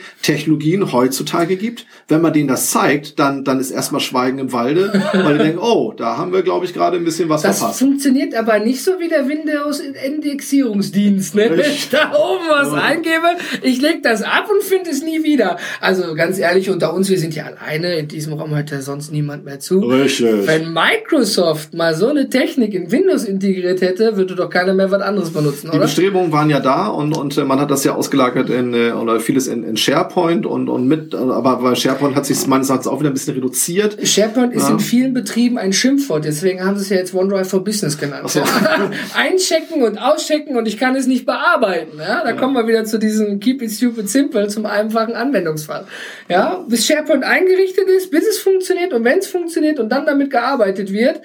Technologien heutzutage gibt. Wenn man denen das zeigt, dann, dann ist erstmal Schweigen im Walde, weil die (laughs) denken, oh, da haben wir, glaube ich, gerade ein bisschen was das verpasst. Das funktioniert aber nicht so wie der Windows-Indexierungsdienst. Ne? Wenn ich (laughs) da oben was ja. eingebe, ich leg das ab und finde es nie wieder. Also ganz ehrlich, unter uns, wir sind ja alleine. In diesem Raum hört ja sonst niemand mehr zu. Richtig. Wenn Microsoft mal so eine Technik in Windows integriert hätte, würde doch keiner mehr was anderes benutzen, Die Bestrebungen waren ja da und, und äh, man hat das ja ausgelagert in, äh, oder vieles in, in SharePoint und, und mit, aber bei SharePoint hat sich meines Erachtens auch wieder ein bisschen reduziert. SharePoint ist in vielen Betrieben ein Schimpfwort, deswegen haben sie es ja jetzt OneDrive for Business genannt. So. (laughs) Einchecken und auschecken und ich kann es nicht bearbeiten. Ja? Da ja. kommen wir wieder zu diesem Keep it stupid simple, zum einfachen Anwendungsfall. Ja, bis SharePoint eingerichtet ist, bis es funktioniert und wenn es funktioniert und dann damit gearbeitet wird,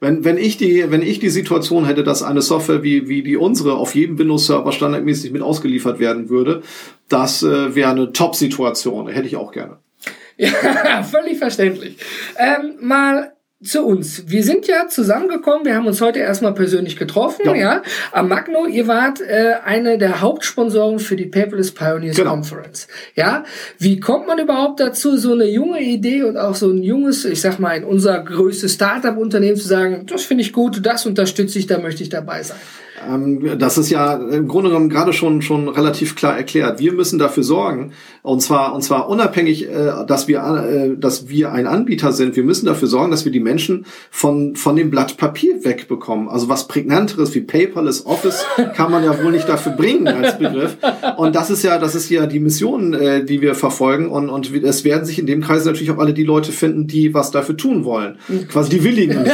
wenn, wenn, ich die, wenn ich die Situation hätte, dass eine Software wie, wie die unsere auf jedem Windows-Server standardmäßig mit ausgeliefert werden würde, das äh, wäre eine Top-Situation. Hätte ich auch gerne. Ja, (laughs) völlig verständlich. Ähm, mal zu uns. Wir sind ja zusammengekommen, wir haben uns heute erstmal persönlich getroffen, ja, ja am Magno. Ihr wart äh, eine der Hauptsponsoren für die Paperless Pioneers genau. Conference. Ja, wie kommt man überhaupt dazu, so eine junge Idee und auch so ein junges, ich sag mal, in unser größtes Startup-Unternehmen zu sagen, das finde ich gut, das unterstütze ich, da möchte ich dabei sein? Ähm, das ist ja im Grunde genommen gerade schon, schon relativ klar erklärt. Wir müssen dafür sorgen, und zwar, und zwar unabhängig, äh, dass wir, äh, dass wir ein Anbieter sind. Wir müssen dafür sorgen, dass wir die Menschen von, von dem Blatt Papier wegbekommen. Also was prägnanteres wie Paperless Office kann man ja wohl nicht dafür bringen als Begriff. Und das ist ja, das ist ja die Mission, äh, die wir verfolgen. Und, und es werden sich in dem Kreis natürlich auch alle die Leute finden, die was dafür tun wollen. Quasi die Willigen.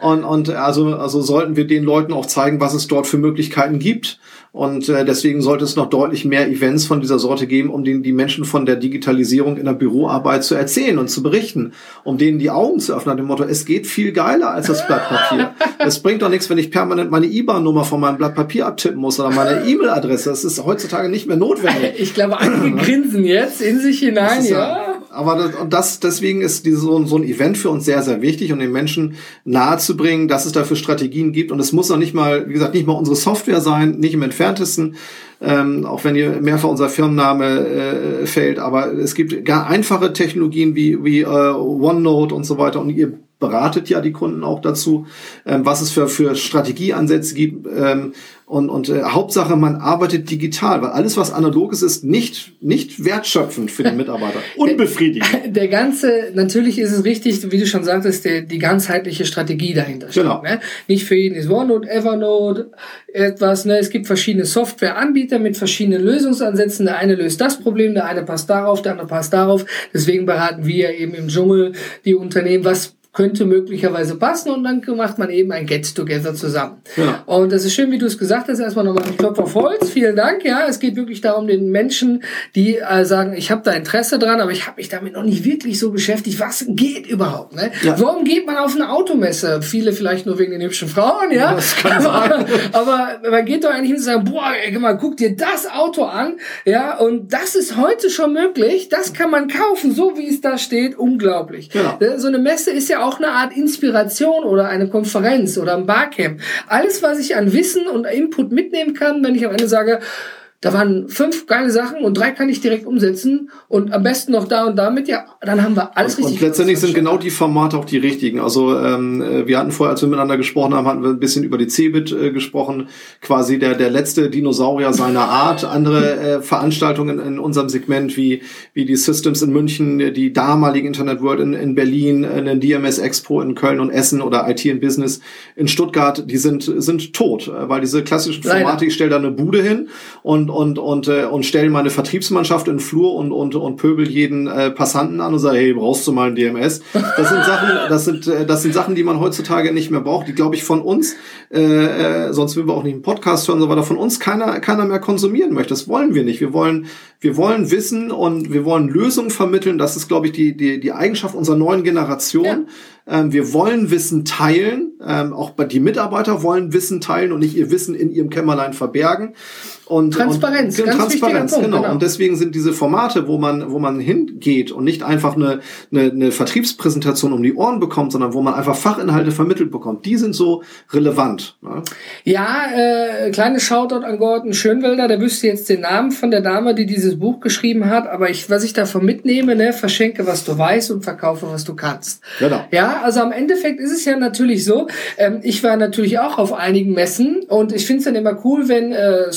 Und, und also, also sollten wir den Leuten auch zeigen, was es dort für Möglichkeiten gibt. Und äh, deswegen sollte es noch deutlich mehr Events von dieser Sorte geben, um denen die Menschen von der Digitalisierung in der Büroarbeit zu erzählen und zu berichten, um denen die Augen zu öffnen, dem Motto, es geht viel geiler als das Blatt Papier. es bringt doch nichts, wenn ich permanent meine IBAN-Nummer von meinem Blatt Papier abtippen muss oder meine E-Mail-Adresse. Das ist heutzutage nicht mehr notwendig. Ich glaube, einige grinsen jetzt in sich hinein, ja. ja aber das, und das, deswegen ist diese, so, so ein Event für uns sehr, sehr wichtig, um den Menschen nahezubringen, dass es dafür Strategien gibt. Und es muss noch nicht mal, wie gesagt, nicht mal unsere Software sein, nicht im entferntesten, ähm, auch wenn hier mehrfach unser Firmenname äh, fällt. Aber es gibt gar einfache Technologien wie, wie äh, OneNote und so weiter. Und ihr beratet ja die Kunden auch dazu, ähm, was es für, für Strategieansätze gibt. Ähm, und, und äh, Hauptsache, man arbeitet digital, weil alles, was analog ist, ist nicht, nicht wertschöpfend für den Mitarbeiter. (laughs) Unbefriedigend. Der, der ganze, natürlich ist es richtig, wie du schon sagtest, der, die ganzheitliche Strategie dahinter steht. Genau. Ne? Nicht für jeden ist OneNote, Evernote, etwas. Ne? Es gibt verschiedene Softwareanbieter mit verschiedenen Lösungsansätzen. Der eine löst das Problem, der eine passt darauf, der andere passt darauf. Deswegen beraten wir eben im Dschungel die Unternehmen, was könnte möglicherweise passen und dann macht man eben ein Get-Together zusammen. Ja. Und das ist schön, wie du es gesagt hast. Erstmal nochmal ein Klopf auf Holz. Vielen Dank. Ja, es geht wirklich darum, den Menschen, die äh, sagen, ich habe da Interesse dran, aber ich habe mich damit noch nicht wirklich so beschäftigt. Was geht überhaupt? Ne? Ja. Warum geht man auf eine Automesse? Viele vielleicht nur wegen den hübschen Frauen, ja. Das kann aber, aber man geht doch eigentlich hin und sagt, boah, ey, mal, guck dir das Auto an, ja. Und das ist heute schon möglich. Das kann man kaufen, so wie es da steht. Unglaublich. Ja. So eine Messe ist ja auch eine Art Inspiration oder eine Konferenz oder ein Barcamp. Alles, was ich an Wissen und Input mitnehmen kann, wenn ich am Ende sage, da waren fünf geile Sachen und drei kann ich direkt umsetzen und am besten noch da und damit, ja, dann haben wir alles und, richtig. Und letztendlich sind genau die Formate auch die richtigen. Also ähm, äh, wir hatten vorher, als wir miteinander gesprochen haben, hatten wir ein bisschen über die Cebit äh, gesprochen, quasi der der letzte Dinosaurier seiner Art. Andere äh, Veranstaltungen in unserem Segment wie wie die Systems in München, die damalige Internet World in, in Berlin, den DMS Expo in Köln und Essen oder IT in Business in Stuttgart, die sind sind tot, äh, weil diese klassischen Formate, Leider. ich stelle da eine Bude hin und und und äh, und stelle meine Vertriebsmannschaft in den Flur und und und pöbel jeden äh, Passanten an und sage, hey, brauchst du mal ein DMS? Das sind Sachen, (laughs) das sind äh, das sind Sachen, die man heutzutage nicht mehr braucht, die glaube ich von uns, äh, äh, sonst würden wir auch nicht einen Podcast hören, so weiter, von uns keiner keiner mehr konsumieren möchte. Das wollen wir nicht. Wir wollen wir wollen Wissen und wir wollen Lösungen vermitteln. Das ist glaube ich die die die Eigenschaft unserer neuen Generation. Ja ähm, wir wollen Wissen teilen. Ähm, auch die Mitarbeiter wollen Wissen teilen und nicht ihr Wissen in ihrem Kämmerlein verbergen. Und, Transparenz, und, ganz Transparenz, Punkt, genau. genau. Und deswegen sind diese Formate, wo man, wo man hingeht und nicht einfach eine, eine, eine Vertriebspräsentation um die Ohren bekommt, sondern wo man einfach Fachinhalte vermittelt bekommt, die sind so relevant. Ne? Ja, äh, kleines Shoutout an Gordon Schönwelder, der wüsste jetzt den Namen von der Dame, die dieses Buch geschrieben hat, aber ich, was ich davon mitnehme, ne, verschenke, was du weißt und verkaufe, was du kannst. Genau. Ja, also am Endeffekt ist es ja natürlich so, ähm, ich war natürlich auch auf einigen Messen und ich finde es dann immer cool, wenn äh,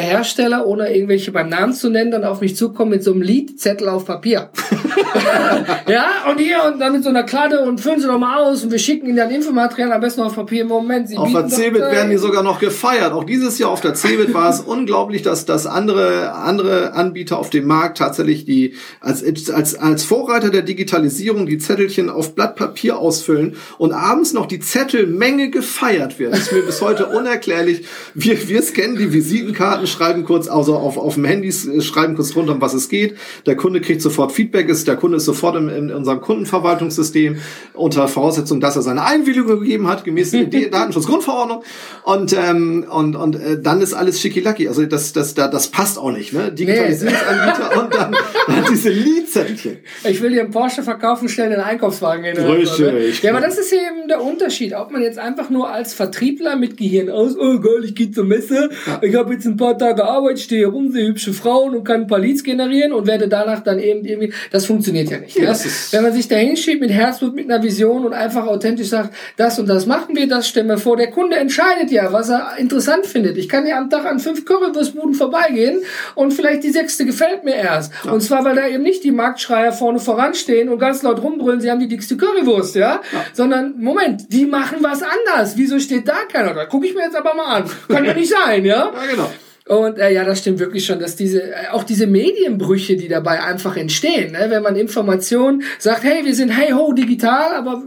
Softwarehersteller, ohne irgendwelche beim Namen zu nennen, dann auf mich zukommen mit so einem Liedzettel auf Papier. (laughs) (laughs) ja, und hier und dann mit so einer Kladde und füllen sie doch mal aus und wir schicken ihnen dann Infomaterial am besten auf Papier. Im Moment, sie Auf der CeBIT werden die sogar noch gefeiert. Auch dieses Jahr auf der CeBIT war es (laughs) unglaublich, dass, dass andere, andere Anbieter auf dem Markt tatsächlich die als, als, als Vorreiter der Digitalisierung die Zettelchen auf Blatt Papier ausfüllen und abends noch die Zettelmenge gefeiert wird. Das ist mir bis heute unerklärlich. Wir, wir scannen die Visitenkarten, schreiben kurz, also auf, auf dem Handy, schreiben kurz runter, um was es geht. Der Kunde kriegt sofort Feedback, ist, der Kunde ist sofort in, in unserem Kundenverwaltungssystem unter Voraussetzung, dass er seine Einwilligung gegeben hat, gemäß der (laughs) Datenschutzgrundverordnung. Und, ähm, und, und äh, dann ist alles schickilacki. Also das, das, das, das passt auch nicht. Ne? Digitalisierungsanbieter und dann, (laughs) Diese Liedzettelchen. Ich will dir einen Porsche verkaufen, stell den Einkaufswagen hin. so, ne? Richtig. Ja, aber das ist eben der Unterschied. Ob man jetzt einfach nur als Vertriebler mit Gehirn aus, oh geil, ich gehe zur Messe, ich habe jetzt ein paar Tage Arbeit, stehe rum, sehe hübsche Frauen und kann ein paar Leads generieren und werde danach dann eben irgendwie, das funktioniert ja nicht. Ja, das ist- Wenn man sich da hinschiebt mit Herzblut, mit einer Vision und einfach authentisch sagt, das und das machen wir, das stellen wir vor. Der Kunde entscheidet ja, was er interessant findet. Ich kann ja am Tag an fünf Currywurstbuden vorbeigehen und vielleicht die sechste gefällt mir erst. Und zwar, weil da eben nicht die Marktschreier vorne voranstehen und ganz laut rumbrüllen, sie haben die dickste Currywurst, ja? Sondern, Moment, die machen was anders. Wieso steht da keiner? Da gucke ich mir jetzt aber mal an. Kann ja nicht sein, ja? Ja, genau. Und äh, ja, das stimmt wirklich schon, dass diese, äh, auch diese Medienbrüche, die dabei einfach entstehen, ne? wenn man Informationen sagt, hey, wir sind hey ho digital, aber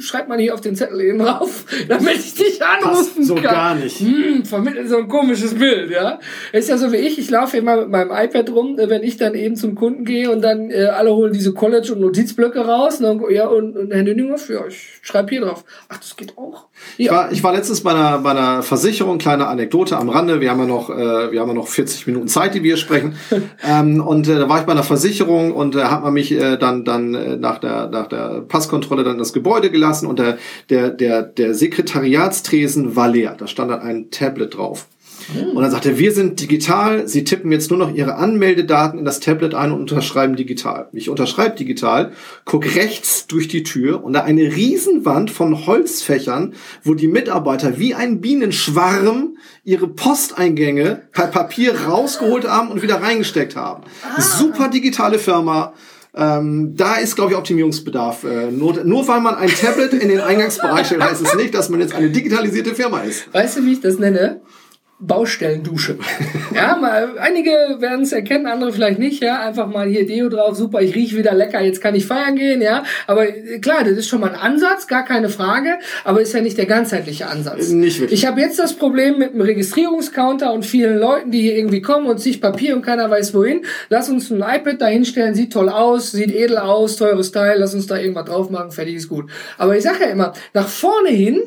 schreibt man hier auf den Zettel eben drauf, (laughs) damit ich dich anrufen so kann. gar nicht. Hm, vermittelt so ein komisches Bild, ja. Ist ja so wie ich, ich laufe immer mit meinem iPad rum, äh, wenn ich dann eben zum Kunden gehe und dann äh, alle holen diese College- und Notizblöcke raus. Und dann, ja, und, und Herr Nüninghoff, ja, ich schreibe hier drauf. Ach, das geht auch. Ich Ja. war, ich war letztens bei einer, bei einer Versicherung, kleine Anekdote am Rande. Wir haben ja noch, äh, wir haben ja noch 40 Minuten Zeit, die wir sprechen. (laughs) ähm, und äh, da war ich bei einer Versicherung und da hat man mich äh, dann, dann äh, nach der, nach der Passkontrolle dann das Gebäude gelassen und der, der, der, der Sekretariatstresen war leer. Da stand dann ein Tablet drauf. Und dann sagt er, wir sind digital, Sie tippen jetzt nur noch Ihre Anmeldedaten in das Tablet ein und unterschreiben digital. Ich unterschreibe digital, guck rechts durch die Tür und da eine Riesenwand von Holzfächern, wo die Mitarbeiter wie ein Bienenschwarm ihre Posteingänge per Papier rausgeholt haben und wieder reingesteckt haben. Super digitale Firma. Ähm, da ist, glaube ich, Optimierungsbedarf. Äh, nur, nur weil man ein Tablet in den Eingangsbereich stellt, heißt es nicht, dass man jetzt eine digitalisierte Firma ist. Weißt du, wie ich das nenne? Baustellendusche. (laughs) Ja, mal, einige werden es erkennen, andere vielleicht nicht, ja. Einfach mal hier Deo drauf, super, ich rieche wieder lecker, jetzt kann ich feiern gehen, ja. Aber äh, klar, das ist schon mal ein Ansatz, gar keine Frage, aber ist ja nicht der ganzheitliche Ansatz. Nicht wirklich. Ich habe jetzt das Problem mit dem Registrierungscounter und vielen Leuten, die hier irgendwie kommen und sich Papier und keiner weiß wohin. Lass uns ein iPad da hinstellen, sieht toll aus, sieht edel aus, teures Teil, lass uns da irgendwas drauf machen, fertig ist gut. Aber ich sage ja immer, nach vorne hin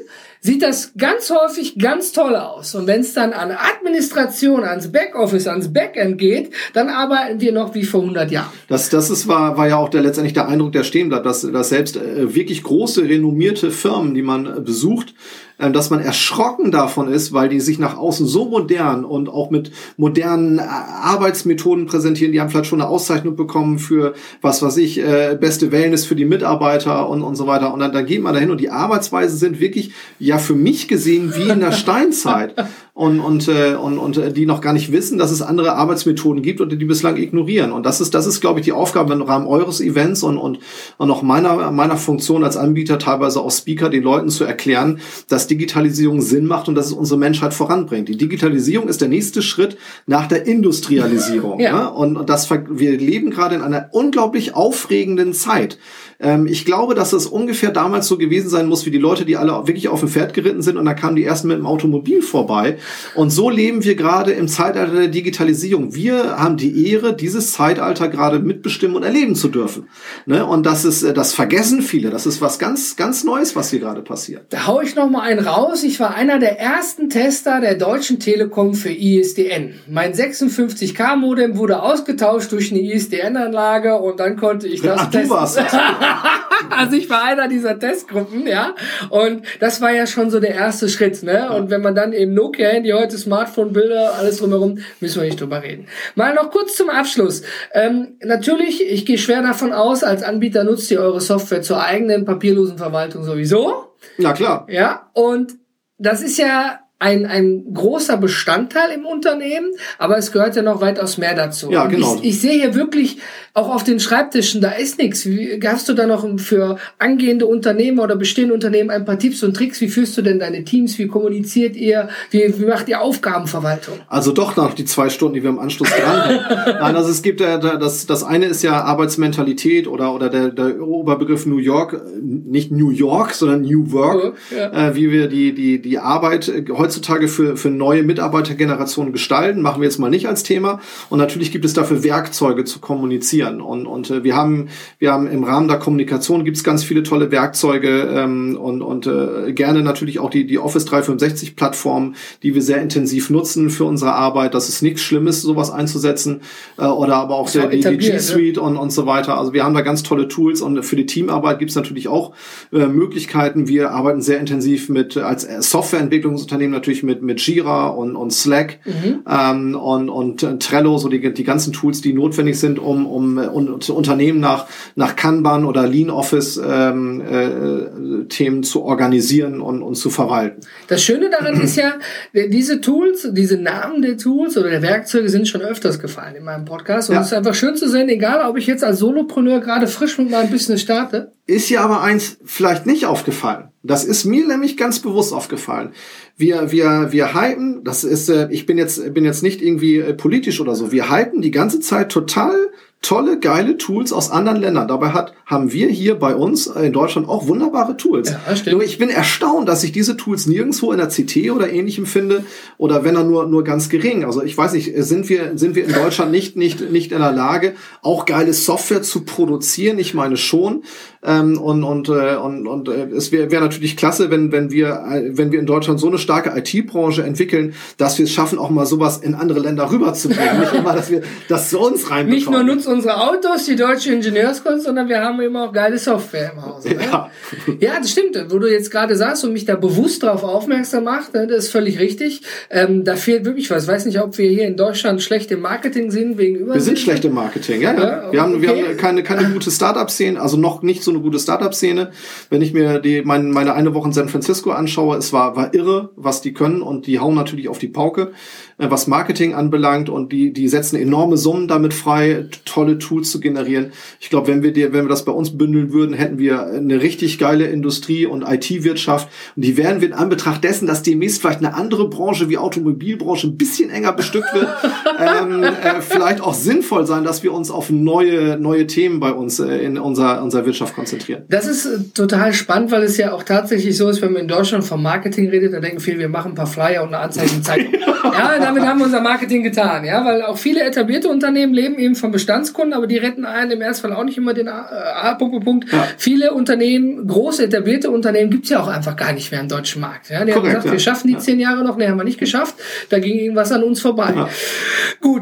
sieht das ganz häufig ganz toll aus. Und wenn es dann an Administration, ans Backoffice, ans Backend geht, dann arbeiten wir noch wie vor 100 Jahren. Das, das ist, war, war ja auch der letztendlich der Eindruck, der stehen bleibt, dass, dass selbst äh, wirklich große, renommierte Firmen, die man äh, besucht, dass man erschrocken davon ist, weil die sich nach außen so modern und auch mit modernen äh, Arbeitsmethoden präsentieren. Die haben vielleicht schon eine Auszeichnung bekommen für, was weiß ich, äh, beste Wellness für die Mitarbeiter und, und so weiter. Und dann, dann geht man dahin und die Arbeitsweisen sind wirklich, ja, für mich gesehen wie in der (laughs) Steinzeit. Und, und, äh, und, und äh, die noch gar nicht wissen, dass es andere Arbeitsmethoden gibt und die bislang ignorieren. Und das ist, das ist, glaube ich, die Aufgabe im Rahmen eures Events und, und, und auch meiner, meiner Funktion als Anbieter, teilweise auch Speaker, den Leuten zu erklären, dass Digitalisierung Sinn macht und dass es unsere Menschheit voranbringt. Die Digitalisierung ist der nächste Schritt nach der Industrialisierung. (laughs) Ja. Ne? Und, und das, wir leben gerade in einer unglaublich aufregenden Zeit. Ähm, ich glaube, dass es ungefähr damals so gewesen sein muss, wie die Leute, die alle wirklich auf dem Pferd geritten sind und da kamen die ersten mit dem Automobil vorbei. Und so leben wir gerade im Zeitalter der Digitalisierung. Wir haben die Ehre, dieses Zeitalter gerade mitbestimmen und erleben zu dürfen. Ne? Und das ist, äh, das vergessen viele. Das ist was ganz, ganz Neues, was hier gerade passiert. Da hau ich noch mal einen raus. Ich war einer der ersten Tester der Deutschen Telekom für ISDN. Mein 56K-Modem wurde ausgetauscht durch eine ISDN-Anlage und dann konnte ich das Ach, du testen. warst das. (laughs) (laughs) also ich war einer dieser Testgruppen, ja. Und das war ja schon so der erste Schritt, ne? Und wenn man dann eben Nokia-Handy, heute Smartphone-Bilder, alles drumherum, müssen wir nicht drüber reden. Mal noch kurz zum Abschluss. Ähm, natürlich, ich gehe schwer davon aus, als Anbieter nutzt ihr eure Software zur eigenen papierlosen Verwaltung sowieso. Ja, klar. Ja, und das ist ja ein, ein großer Bestandteil im Unternehmen, aber es gehört ja noch weitaus mehr dazu. Ja, genau. Ich, ich sehe hier wirklich auch auf den Schreibtischen, da ist nichts. Wie, hast du da noch für angehende Unternehmer oder bestehende Unternehmen ein paar Tipps und Tricks? Wie führst du denn deine Teams? Wie kommuniziert ihr? Wie, wie macht ihr Aufgabenverwaltung? Also doch noch die zwei Stunden, die wir im Anschluss dran haben. (laughs) Nein, also es gibt ja, da- das, das eine ist ja Arbeitsmentalität oder, oder der, der Oberbegriff New York, äh, nicht New York, sondern New Work, Ja. äh, wie wir die, die, die Arbeit äh, heutzutage für, für neue Mitarbeitergenerationen gestalten, machen wir jetzt mal nicht als Thema. Und natürlich gibt es dafür Werkzeuge zu kommunizieren. Und, und äh, wir haben, wir haben im Rahmen der Kommunikation gibt es ganz viele tolle Werkzeuge ähm, und, und äh, gerne natürlich auch die, die Office 365 Plattform, die wir sehr intensiv nutzen für unsere Arbeit. Das ist nichts Schlimmes, sowas einzusetzen. Äh, oder aber auch, der, die, die G Suite ne? und, und so weiter. Also wir haben da ganz tolle Tools und für die Teamarbeit gibt es natürlich auch äh, Möglichkeiten. Wir arbeiten sehr intensiv mit als Softwareentwicklungsunternehmen natürlich mit mit Jira und, und Slack mhm. ähm, und, und Trello, so die, die ganzen Tools, die notwendig sind, um, um, um Unternehmen nach nach Kanban oder Lean Office ähm, äh, Themen zu organisieren und, und zu verwalten. Das Schöne daran ist ja, (clears throat) diese Tools, diese Namen der Tools oder der Werkzeuge sind schon öfters gefallen in meinem Podcast und ja. es ist einfach schön zu sehen, egal ob ich jetzt als Solopreneur gerade frisch mit meinem Business starte. Ist ja aber eins vielleicht nicht aufgefallen. Das ist mir nämlich ganz bewusst aufgefallen. Wir, wir, wir hypen, das ist, äh, ich bin jetzt, bin jetzt nicht irgendwie äh, politisch oder so, wir hypen die ganze Zeit total tolle, geile Tools aus anderen Ländern. Dabei hat, haben wir hier bei uns in Deutschland auch wunderbare Tools. Ja. Nur ich bin erstaunt, dass ich diese Tools nirgendwo in der CT oder ähnlichem finde oder wenn er nur, nur ganz gering. Also ich weiß nicht, sind wir, sind wir in Deutschland nicht, nicht, nicht in der Lage, auch geile Software zu produzieren? Ich meine schon. Ähm, und, und, äh, und, und äh, es wäre wär natürlich klasse, wenn, wenn wir, äh, wenn wir in Deutschland so eine starke IT-Branche entwickeln, dass wir es schaffen, auch mal sowas in andere Länder rüberzubringen. nicht immer, dass wir das zu uns reinbekommen. Nicht nur nutzen unsere Autos, die deutsche Ingenieurskunst, sondern wir haben eben auch geile Software im Haus. Ne? Ja. ja, das stimmt. Wo du jetzt gerade sagst und mich da bewusst darauf aufmerksam machst, ne, das ist völlig richtig. Ähm, da fehlt wirklich was. Ich weiß nicht, ob wir hier in Deutschland schlecht im Marketing sind wegen Wir sind schlecht im Marketing, ja. ja. wir, haben, okay. wir haben keine, keine gute Startup-Szene, also noch nicht so eine gute Startup-Szene. Wenn ich mir die, mein, meine eine Woche in San Francisco anschaue, es war, war irre, was die können und die hauen natürlich auf die Pauke. Äh, was Marketing anbelangt und die, die setzen enorme Summen damit frei, tolle Tools zu generieren. Ich glaube, wenn wir dir, wenn wir das bei uns bündeln würden, hätten wir eine richtig geile Industrie und IT-Wirtschaft. Und die werden wir in Anbetracht dessen, dass demnächst vielleicht eine andere Branche wie Automobilbranche ein bisschen enger bestückt wird, (laughs) ähm, äh, vielleicht auch sinnvoll sein, dass wir uns auf neue, neue Themen bei uns äh, in unserer, unserer Wirtschaft konzentrieren. Das ist äh, total spannend, weil es ja auch tatsächlich so ist, wenn man in Deutschland vom Marketing redet, dann denken viele, wir machen ein paar Flyer und eine Anzeige in Zeitung. (laughs) ja, damit haben wir unser Marketing getan, ja, weil auch viele etablierte Unternehmen leben eben von Bestandskunden, aber die retten einen im Ernstfall auch nicht immer den A, Punkt, Punkt. Ja. Viele Unternehmen, große etablierte Unternehmen gibt's ja auch einfach gar nicht mehr im deutschen Markt. Ja, die Korrekt, haben gesagt, ja. wir schaffen die zehn Jahre noch, ne, haben wir nicht geschafft. Da ging irgendwas an uns vorbei.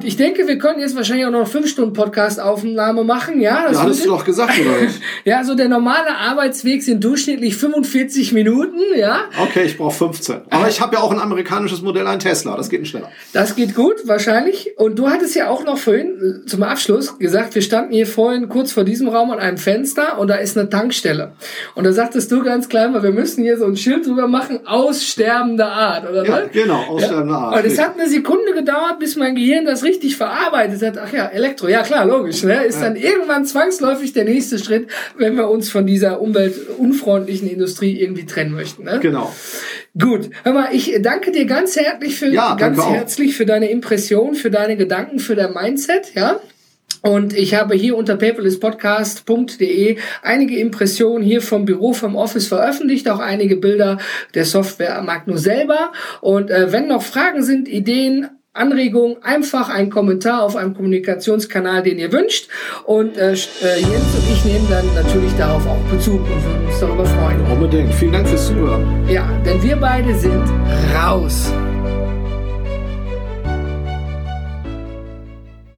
Gut, ich denke, wir können jetzt wahrscheinlich auch noch fünf Stunden Podcast-Aufnahme machen, ja. Das ja, hattest du doch gesagt, oder nicht? (laughs) ja, so der normale Arbeitsweg sind durchschnittlich 45 Minuten, ja. Okay, ich brauche 15. Aber ich habe ja auch ein amerikanisches Modell, ein Tesla, das geht schneller. Das geht gut, wahrscheinlich. Und du hattest ja auch noch vorhin äh, zum Abschluss gesagt, wir standen hier vorhin kurz vor diesem Raum an einem Fenster und da ist eine Tankstelle. Und da sagtest du ganz klein, weil wir müssen hier so ein Schild drüber machen, aussterbende Art, oder ja, Genau, aussterbende ja? Art. Und es hat eine Sekunde gedauert, bis mein Gehirn das richtig verarbeitet hat. Ach ja, Elektro, ja klar, logisch. Ne? Ist dann irgendwann zwangsläufig der nächste Schritt, wenn wir uns von dieser umweltunfreundlichen Industrie irgendwie trennen möchten. Ne? Genau. Gut, hör mal, ich danke dir ganz herzlich für ja, ganz herzlich für deine Impression, für deine Gedanken, für dein Mindset, ja. Und ich habe hier unter paperlesspodcast.de einige Impressionen hier vom Büro, vom Office veröffentlicht, auch einige Bilder der Software Magno selber. Und äh, wenn noch Fragen sind, Ideen, Anregungen, einfach einen Kommentar auf einem Kommunikationskanal, den ihr wünscht. Und äh, äh Jens und ich nehmen dann natürlich darauf auch Bezug und würden uns darüber freuen. Unbedingt. Vielen Dank fürs Zuhören. Ja, denn wir beide sind raus.